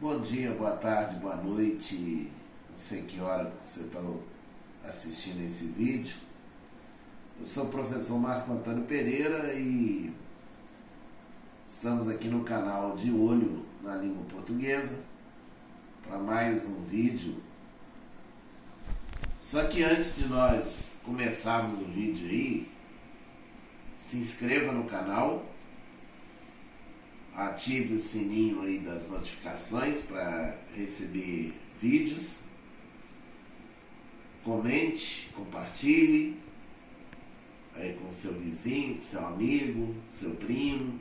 Bom dia, boa tarde, boa noite. Não sei que hora você está assistindo esse vídeo. Eu sou o professor Marco Antônio Pereira e estamos aqui no canal De Olho na Língua Portuguesa para mais um vídeo. Só que antes de nós começarmos o vídeo aí, se inscreva no canal ative o sininho aí das notificações para receber vídeos. Comente, compartilhe aí com seu vizinho, seu amigo, seu primo.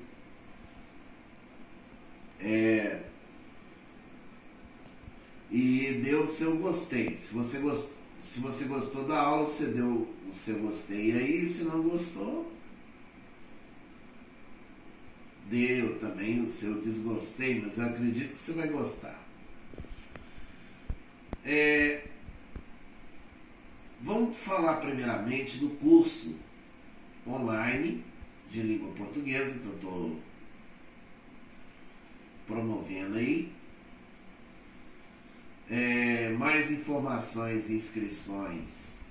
É, e dê o seu gostei. Se você, gost, se você gostou da aula, você deu o seu gostei aí. Se não gostou, deu também o seu desgostei, mas eu acredito que você vai gostar. É, vamos falar primeiramente do curso online de língua portuguesa que eu estou promovendo aí. É, mais informações e inscrições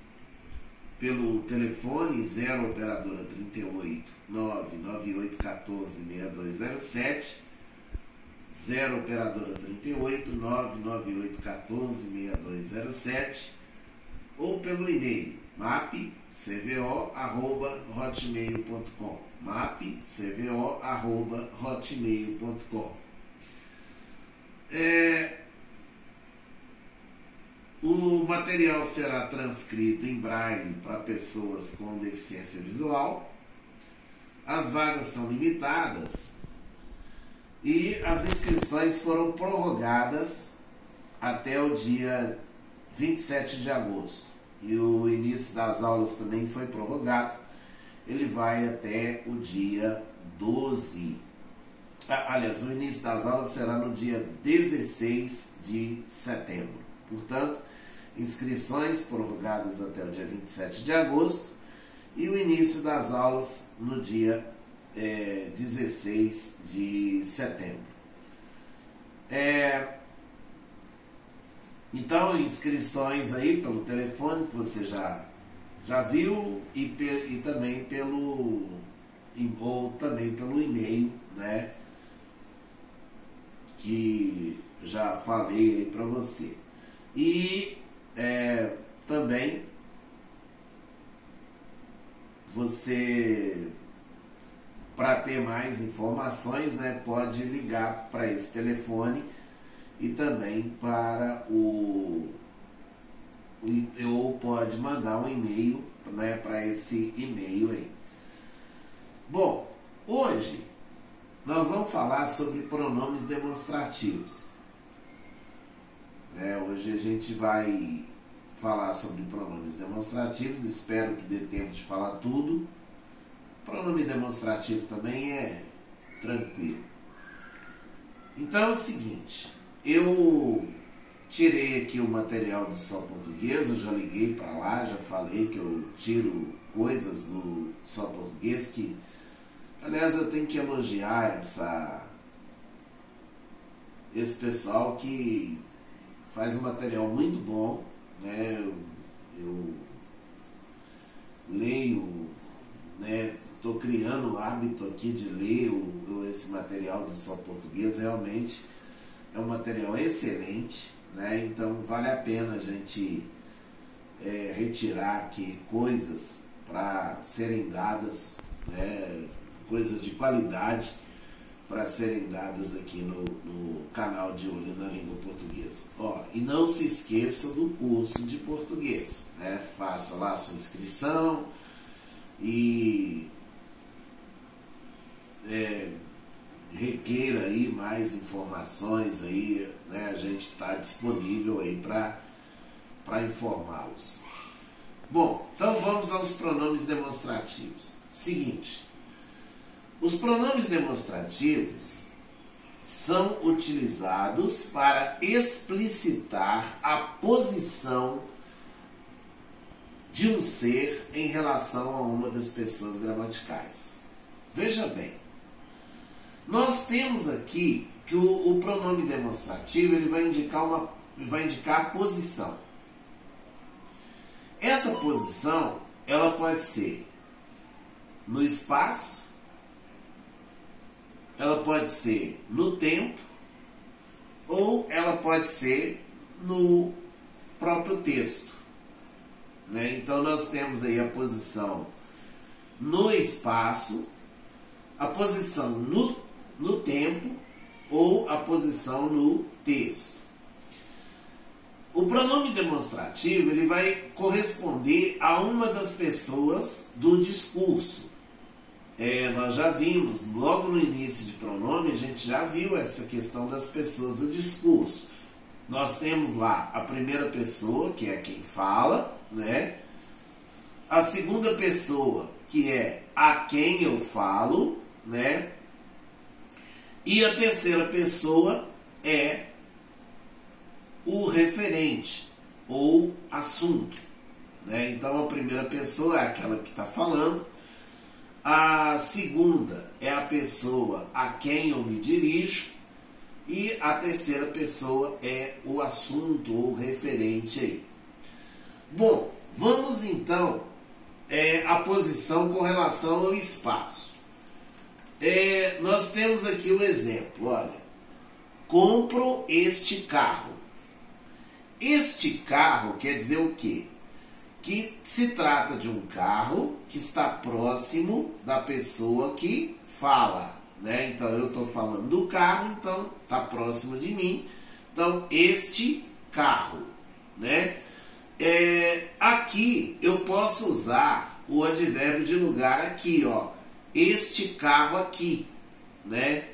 pelo telefone 0 operadora 38 998 14 6207 0 operadora 38 998 14 6207 ou pelo e-mail mapcvo@hotmail.com mapcvo@hotmail.com é, o material será transcrito em braille para pessoas com deficiência visual. As vagas são limitadas e as inscrições foram prorrogadas até o dia 27 de agosto. E o início das aulas também foi prorrogado. Ele vai até o dia 12. Ah, aliás, o início das aulas será no dia 16 de setembro. Portanto, inscrições prorrogadas até o dia 27 de agosto e o início das aulas no dia é, 16 de setembro. É, então, inscrições aí pelo telefone que você já, já viu e, e também pelo ou também pelo e-mail, né? Que já falei aí para você. E é, também você, para ter mais informações, né, pode ligar para esse telefone e também para o ou pode mandar um e-mail né, para esse e-mail aí. Bom, hoje nós vamos falar sobre pronomes demonstrativos. É, hoje a gente vai falar sobre pronomes demonstrativos, espero que dê tempo de falar tudo. Pronome demonstrativo também é tranquilo. Então é o seguinte, eu tirei aqui o material do Só Português, eu já liguei para lá, já falei que eu tiro coisas do Só Português que, aliás, eu tenho que elogiar essa esse pessoal que faz um material muito bom, né? Eu, eu leio, né? Estou criando o hábito aqui de ler o, esse material do Só Português, realmente é um material excelente, né? Então vale a pena a gente é, retirar aqui coisas para serem dadas, né? coisas de qualidade para serem dadas aqui no, no, canal de Olho na Língua Portuguesa. Ó, e não se esqueça do curso de português, né? Faça lá sua inscrição e é, requeira aí mais informações aí, né? A gente está disponível aí para informá-los. Bom, então vamos aos pronomes demonstrativos. Seguinte, os pronomes demonstrativos são utilizados para explicitar a posição de um ser em relação a uma das pessoas gramaticais. Veja bem, nós temos aqui que o, o pronome demonstrativo ele vai indicar uma vai indicar a posição. Essa posição ela pode ser no espaço, ela pode ser no tempo ou ela pode ser no próprio texto. Né? Então nós temos aí a posição no espaço, a posição no, no tempo ou a posição no texto. O pronome demonstrativo ele vai corresponder a uma das pessoas do discurso. É, nós já vimos, logo no início de pronome, a gente já viu essa questão das pessoas do discurso. Nós temos lá a primeira pessoa, que é quem fala, né? A segunda pessoa, que é a quem eu falo, né? E a terceira pessoa é o referente ou assunto. Né? Então a primeira pessoa é aquela que está falando, a segunda é a pessoa a quem eu me dirijo, e a terceira pessoa é o assunto ou referente aí. Bom, vamos então é, a posição com relação ao espaço. É, nós temos aqui o exemplo, olha. Compro este carro. Este carro quer dizer o quê? Que se trata de um carro que está próximo da pessoa que fala, né? Então eu estou falando do carro, então está próximo de mim. Então este carro, né? É, aqui eu posso usar o advérbio de lugar aqui, ó. Este carro aqui, né?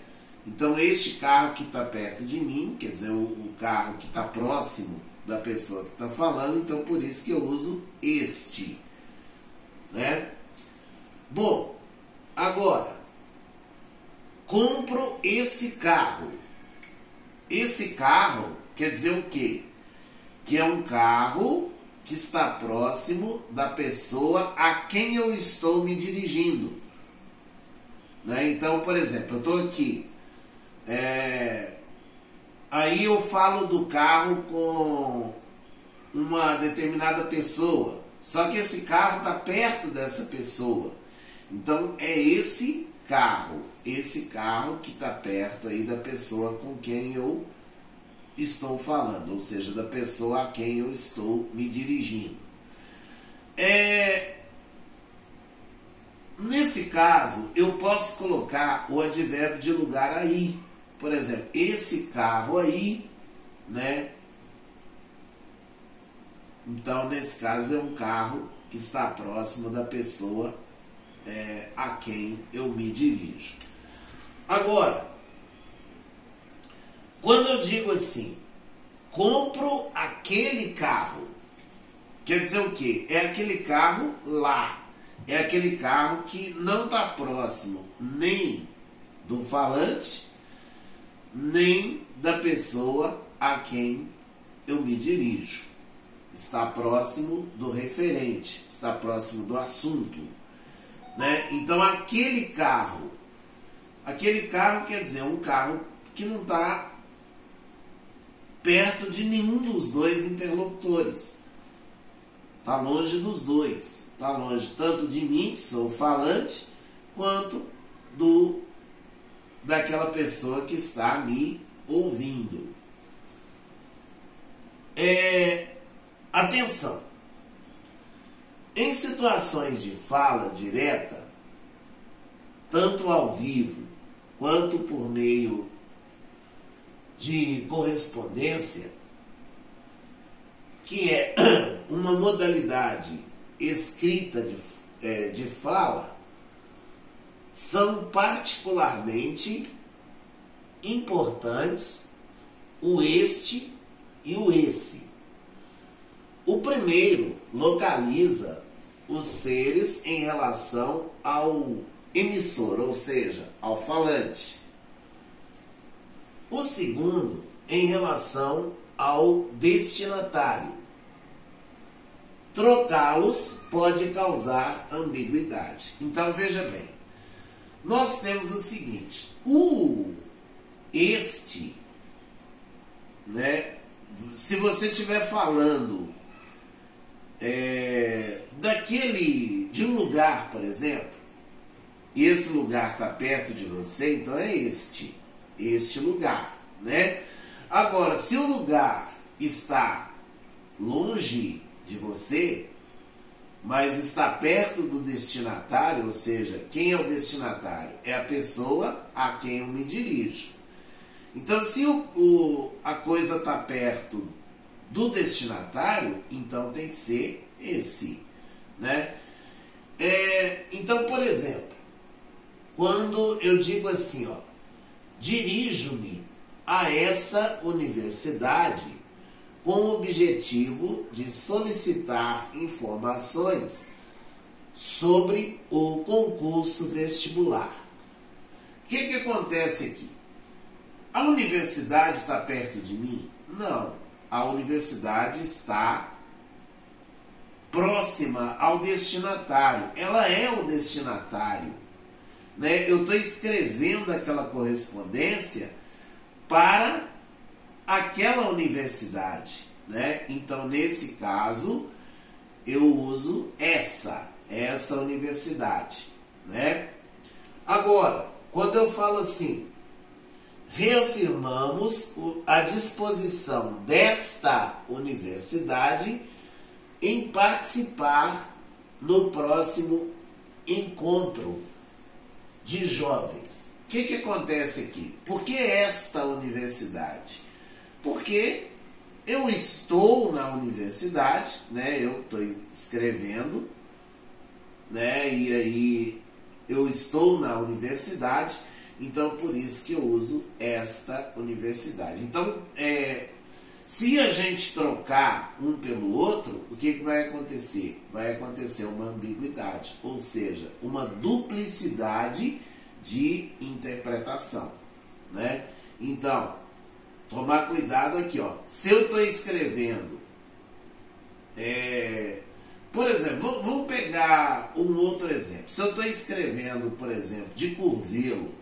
Então este carro que está perto de mim, quer dizer, o, o carro que está próximo da pessoa que está falando, então por isso que eu uso este. Né? Bom, agora, compro esse carro. Esse carro quer dizer o quê? Que é um carro que está próximo da pessoa a quem eu estou me dirigindo. Né? Então, por exemplo, eu estou aqui. É, Aí eu falo do carro com uma determinada pessoa. Só que esse carro está perto dessa pessoa. Então é esse carro, esse carro que está perto aí da pessoa com quem eu estou falando, ou seja, da pessoa a quem eu estou me dirigindo. É, nesse caso, eu posso colocar o advérbio de lugar aí. Por exemplo, esse carro aí, né? Então, nesse caso, é um carro que está próximo da pessoa é, a quem eu me dirijo. Agora, quando eu digo assim, compro aquele carro, quer dizer o quê? É aquele carro lá. É aquele carro que não está próximo nem do falante nem da pessoa a quem eu me dirijo. Está próximo do referente, está próximo do assunto. Né? Então, aquele carro, aquele carro quer dizer um carro que não está perto de nenhum dos dois interlocutores. Está longe dos dois. Está longe tanto de mim, que sou o falante, quanto do daquela pessoa que está me ouvindo. É, atenção! Em situações de fala direta, tanto ao vivo quanto por meio de correspondência, que é uma modalidade escrita de, é, de fala, são particularmente importantes o este e o esse. O primeiro localiza os seres em relação ao emissor, ou seja, ao falante. O segundo em relação ao destinatário. Trocá-los pode causar ambiguidade. Então veja bem, nós temos o seguinte: o este, né? Se você estiver falando é, daquele de um lugar, por exemplo, e esse lugar está perto de você, então é este, este lugar, né? Agora, se o lugar está longe de você, mas está perto do destinatário, ou seja, quem é o destinatário? É a pessoa a quem eu me dirijo. Então, se o, o a coisa está perto do destinatário, então tem que ser esse, né? É, então, por exemplo, quando eu digo assim, ó, dirijo-me a essa universidade com o objetivo de solicitar informações sobre o concurso vestibular. O que, que acontece aqui? A universidade está perto de mim? Não. A universidade está próxima ao destinatário. Ela é o destinatário. Né? Eu estou escrevendo aquela correspondência para aquela universidade. Né? Então, nesse caso, eu uso essa, essa universidade. Né? Agora, quando eu falo assim, reafirmamos a disposição desta universidade em participar no próximo encontro de jovens. O que, que acontece aqui? Por que esta universidade? Porque eu estou na universidade, né? Eu estou escrevendo, né? E aí eu estou na universidade então, por isso que eu uso esta universidade. Então, é, se a gente trocar um pelo outro, o que, que vai acontecer? Vai acontecer uma ambiguidade, ou seja, uma duplicidade de interpretação. Né? Então, tomar cuidado aqui. Ó. Se eu estou escrevendo, é, por exemplo, vamos pegar um outro exemplo. Se eu estou escrevendo, por exemplo, de Curvelo,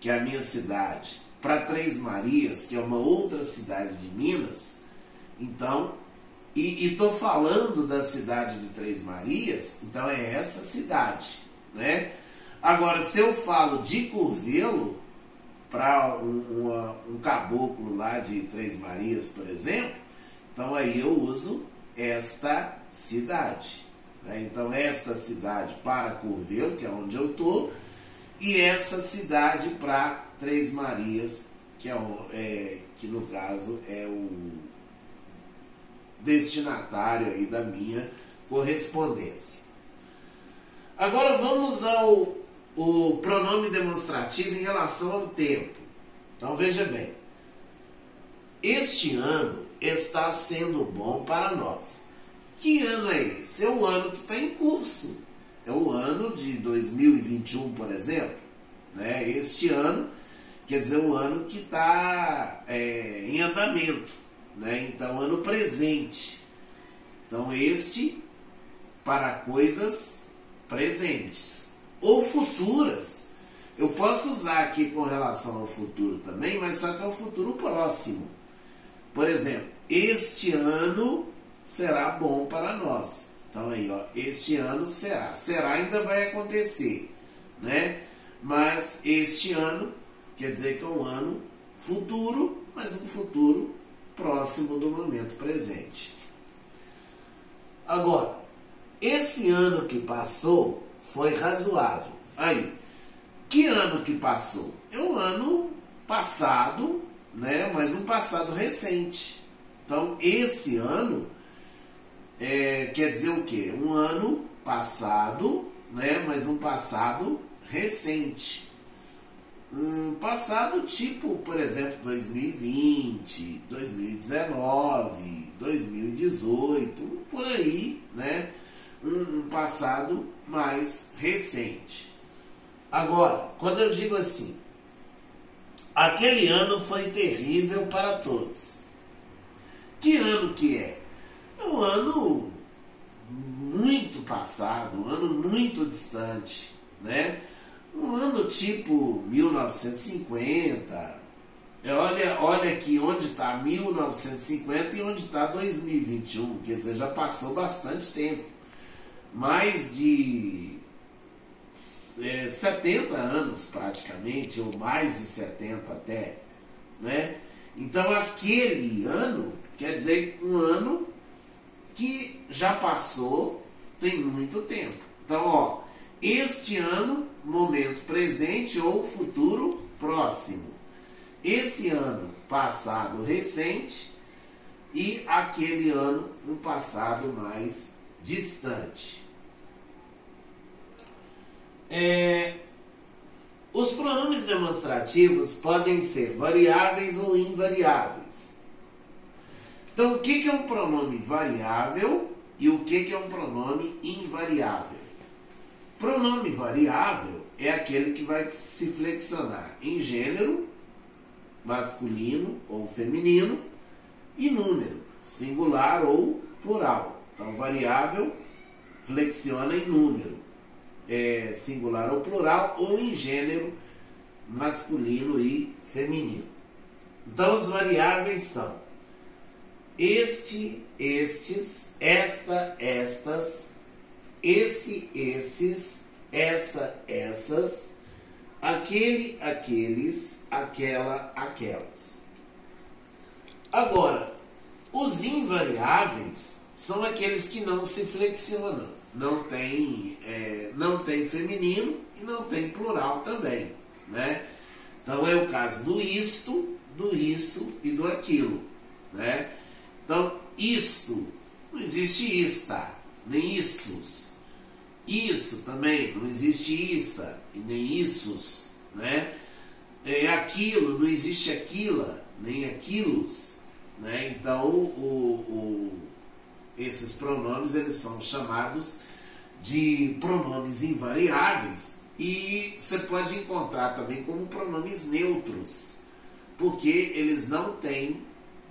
que é a minha cidade, para Três Marias, que é uma outra cidade de Minas, então, e estou falando da cidade de Três Marias, então é essa cidade, né? Agora, se eu falo de Curvelo, para um, um, caboclo lá de Três Marias, por exemplo, então aí eu uso esta cidade. Né? Então, esta cidade para Curvelo, que é onde eu estou, e essa cidade para Três Marias, que, é, é, que no caso é o destinatário aí da minha correspondência. Agora vamos ao o pronome demonstrativo em relação ao tempo. Então veja bem, este ano está sendo bom para nós. Que ano é esse? É o ano que está em curso é o ano de 2021, por exemplo. Né? Este ano quer dizer o ano que está é, em andamento. Né? Então, ano presente. Então, este para coisas presentes ou futuras. Eu posso usar aqui com relação ao futuro também, mas só que é o futuro próximo. Por exemplo, este ano será bom para nós. Então aí, ó, este ano será. Será ainda vai acontecer, né? Mas este ano quer dizer que é um ano futuro, mas um futuro próximo do momento presente. Agora, esse ano que passou foi razoável. Aí, que ano que passou? É um ano passado, né? Mas um passado recente. Então, esse ano é, quer dizer o quê? Um ano passado, né? mas um passado recente. Um passado tipo, por exemplo, 2020, 2019, 2018, por aí, né? Um, um passado mais recente. Agora, quando eu digo assim, aquele ano foi terrível para todos. Que ano que é? É um ano muito passado, um ano muito distante, né? Um ano tipo 1950, É, olha, olha aqui onde está 1950 e onde está 2021. Quer dizer, já passou bastante tempo. Mais de é, 70 anos praticamente, ou mais de 70 até. Né? Então aquele ano quer dizer um ano que já passou tem muito tempo. Então, ó, este ano, momento presente ou futuro próximo esse ano passado recente e aquele ano um passado mais distante. É, os pronomes demonstrativos podem ser variáveis ou invariáveis. Então, o que é um pronome variável e o que é um pronome invariável? Pronome variável é aquele que vai se flexionar em gênero masculino ou feminino, e número, singular ou plural. Então, variável flexiona em número, é, singular ou plural, ou em gênero masculino e feminino. Então, as variáveis são este, estes, esta, estas, esse, esses, essa, essas, aquele, aqueles, aquela, aquelas. Agora, os invariáveis são aqueles que não se flexionam, não tem, é, não tem feminino e não tem plural também, né? Então é o caso do isto, do isso e do aquilo, né? Então isto não existe ista, nem istos. Isso também, não existe isso e nem issos, né? É aquilo, não existe aquila, nem aquilos, né? Então, o, o, esses pronomes, eles são chamados de pronomes invariáveis e você pode encontrar também como pronomes neutros, porque eles não têm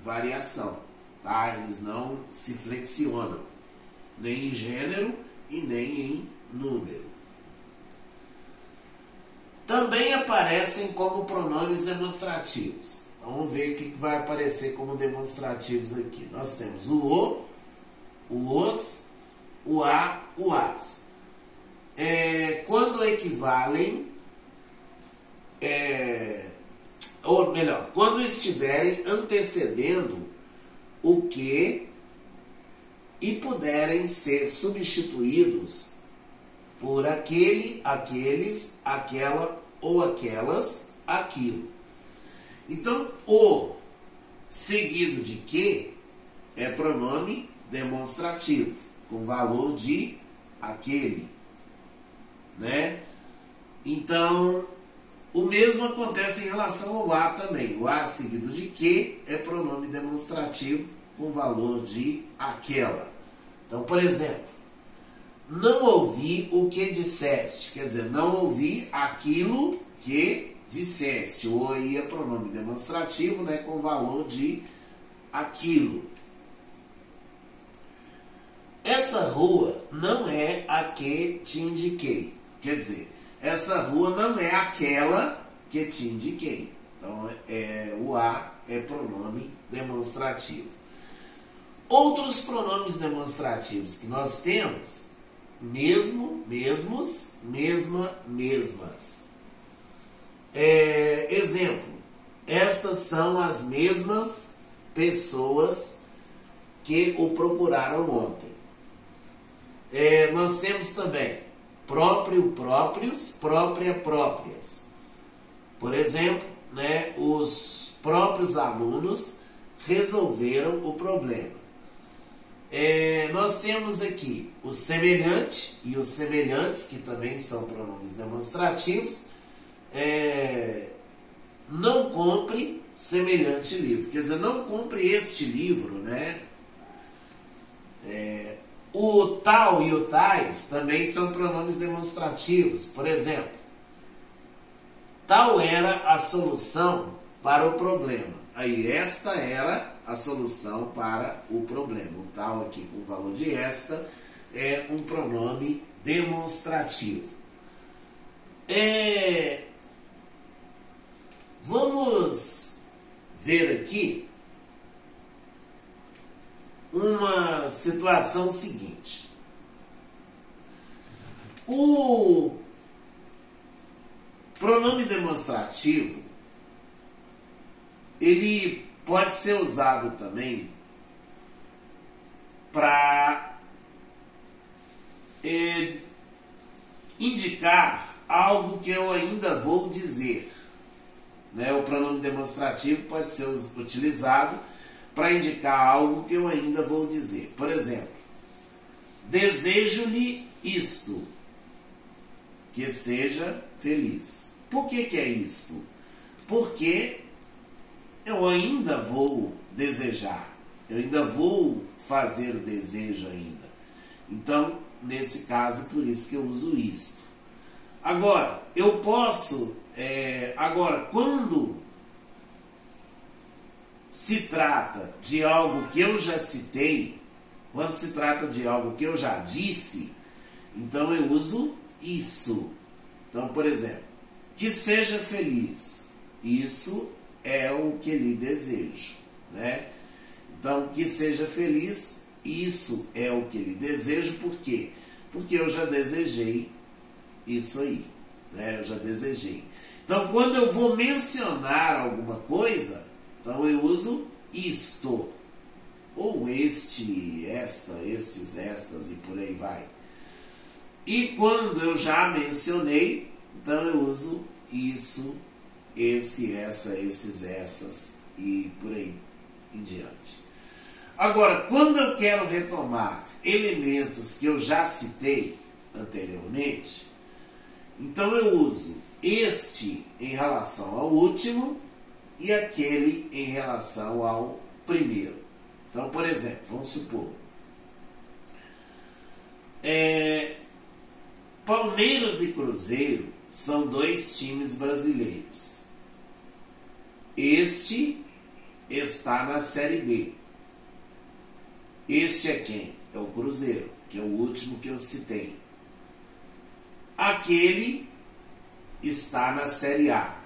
variação, tá? Eles não se flexionam, nem em gênero, e nem em número. Também aparecem como pronomes demonstrativos. Vamos ver o que vai aparecer como demonstrativos aqui. Nós temos o o, o os, o a, o as. É, quando equivalem, é, ou melhor, quando estiverem antecedendo o que e puderem ser substituídos por aquele, aqueles, aquela ou aquelas, aquilo. Então, o seguido de que é pronome demonstrativo, com valor de aquele, né? Então, o mesmo acontece em relação ao a também. O a seguido de que é pronome demonstrativo com valor de aquela. Então, por exemplo, não ouvi o que disseste, quer dizer, não ouvi aquilo que disseste. O aí é pronome demonstrativo, né, com valor de aquilo. Essa rua não é a que te indiquei. Quer dizer, essa rua não é aquela que te indiquei. Então, é, o a é pronome demonstrativo. Outros pronomes demonstrativos que nós temos, mesmo, mesmos, mesma, mesmas. É, exemplo, estas são as mesmas pessoas que o procuraram ontem. É, nós temos também próprio, próprios, própria, próprias. Por exemplo, né, os próprios alunos resolveram o problema. É, nós temos aqui o semelhante e os semelhantes, que também são pronomes demonstrativos. É, não compre semelhante livro. Quer dizer, não compre este livro, né? É, o tal e o tais também são pronomes demonstrativos. Por exemplo, tal era a solução para o problema. Aí, esta era a solução para o problema. O tal aqui com o valor de esta é um pronome demonstrativo. É... Vamos ver aqui uma situação seguinte. O pronome demonstrativo ele pode ser usado também para é, indicar algo que eu ainda vou dizer. Né? O pronome demonstrativo pode ser utilizado para indicar algo que eu ainda vou dizer. Por exemplo, desejo-lhe isto, que seja feliz. Por que, que é isto? Porque eu ainda vou desejar, eu ainda vou fazer o desejo ainda. Então, nesse caso, por isso que eu uso isto. Agora, eu posso, é, agora, quando se trata de algo que eu já citei, quando se trata de algo que eu já disse, então eu uso isso. Então, por exemplo, que seja feliz. Isso é o que lhe desejo, né? Então, que seja feliz, isso é o que lhe desejo, por quê? Porque eu já desejei isso aí, né? Eu já desejei. Então, quando eu vou mencionar alguma coisa, então eu uso isto, ou este, esta, estes, estas e por aí vai. E quando eu já mencionei, então eu uso isso, esse, essa, esses, essas e por aí em diante. Agora, quando eu quero retomar elementos que eu já citei anteriormente, então eu uso este em relação ao último e aquele em relação ao primeiro. Então, por exemplo, vamos supor, é, Palmeiras e Cruzeiro são dois times brasileiros. Este está na Série B. Este é quem? É o Cruzeiro, que é o último que eu citei. Aquele está na Série A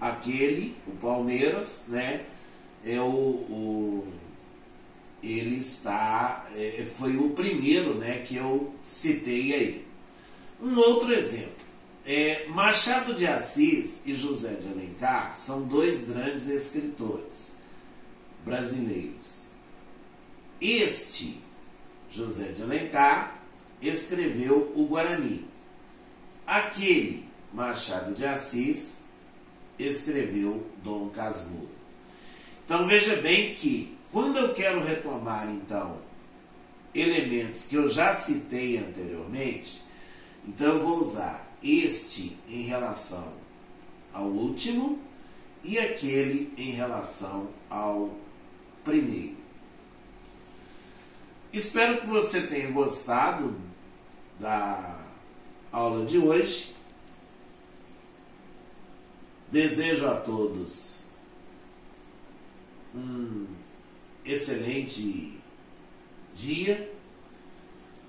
aquele, o Palmeiras, né? É o, o ele está, é, foi o primeiro, né, que eu citei aí. Um outro exemplo, é, Machado de Assis e José de Alencar são dois grandes escritores brasileiros. Este, José de Alencar, escreveu o Guarani. Aquele, Machado de Assis, escreveu Dom Casmurro. Então veja bem que quando eu quero retomar então elementos que eu já citei anteriormente, então eu vou usar este em relação ao último e aquele em relação ao primeiro. Espero que você tenha gostado da aula de hoje. Desejo a todos um excelente dia.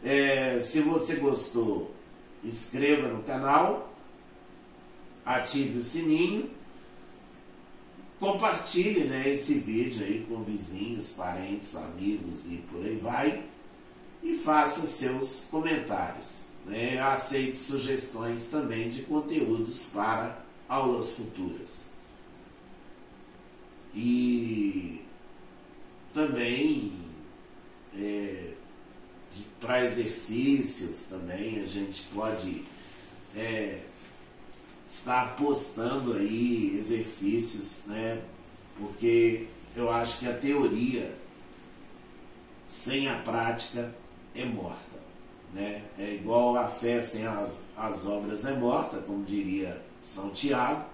É, se você gostou, inscreva no canal, ative o sininho, compartilhe né, esse vídeo aí com vizinhos, parentes, amigos e por aí vai. E faça seus comentários. Né? Aceito sugestões também de conteúdos para aulas futuras. E também é, para exercícios também a gente pode é, estar postando aí exercícios, né? Porque eu acho que a teoria sem a prática é morta. Né? É igual a fé sem as, as obras é morta, como diria são Tiago,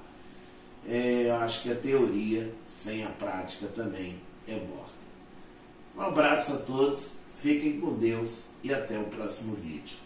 é, eu acho que a teoria sem a prática também é morta. Um abraço a todos, fiquem com Deus e até o próximo vídeo.